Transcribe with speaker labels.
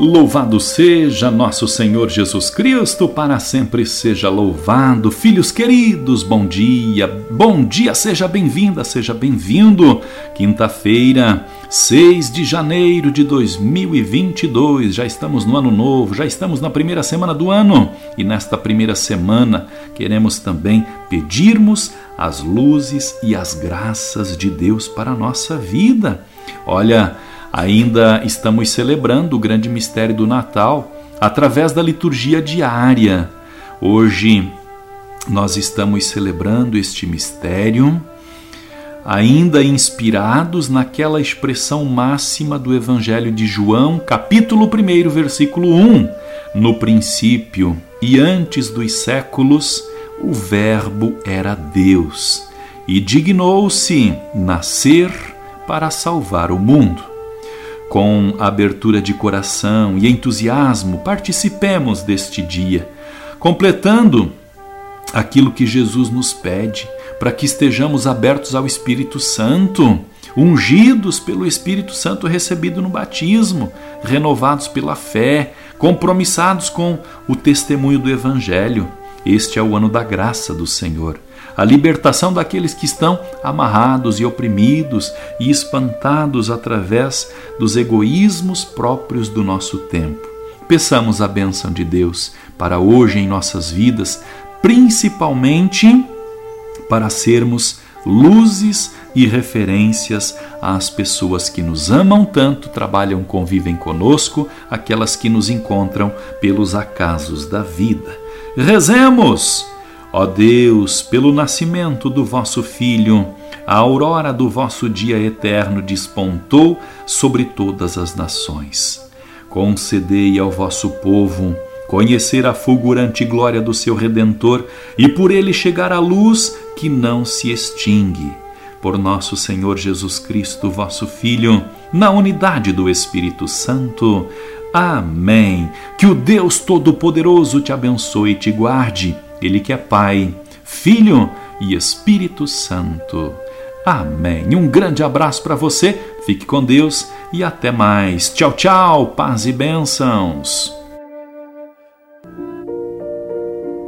Speaker 1: Louvado seja nosso Senhor Jesus Cristo, para sempre seja louvado. Filhos queridos, bom dia, bom dia, seja bem-vinda, seja bem-vindo. Quinta-feira, 6 de janeiro de 2022, já estamos no ano novo, já estamos na primeira semana do ano e nesta primeira semana queremos também pedirmos as luzes e as graças de Deus para a nossa vida. Olha, Ainda estamos celebrando o grande mistério do Natal através da liturgia diária. Hoje nós estamos celebrando este mistério, ainda inspirados naquela expressão máxima do Evangelho de João, capítulo 1, versículo 1. No princípio e antes dos séculos, o Verbo era Deus e dignou-se nascer para salvar o mundo. Com abertura de coração e entusiasmo, participemos deste dia, completando aquilo que Jesus nos pede, para que estejamos abertos ao Espírito Santo, ungidos pelo Espírito Santo recebido no batismo, renovados pela fé, compromissados com o testemunho do Evangelho. Este é o ano da graça do Senhor a libertação daqueles que estão amarrados e oprimidos e espantados através dos egoísmos próprios do nosso tempo. Peçamos a bênção de Deus para hoje em nossas vidas, principalmente para sermos luzes e referências às pessoas que nos amam tanto, trabalham, convivem conosco, aquelas que nos encontram pelos acasos da vida. Rezemos! Ó Deus, pelo nascimento do vosso Filho, a aurora do vosso dia eterno despontou sobre todas as nações. Concedei ao vosso povo conhecer a fulgurante glória do seu Redentor e por ele chegar à luz que não se extingue. Por nosso Senhor Jesus Cristo, vosso Filho, na unidade do Espírito Santo. Amém. Que o Deus Todo-Poderoso te abençoe e te guarde ele que é Pai, Filho e Espírito Santo. Amém. Um grande abraço para você, fique com Deus e até mais. Tchau, tchau, paz e bênçãos.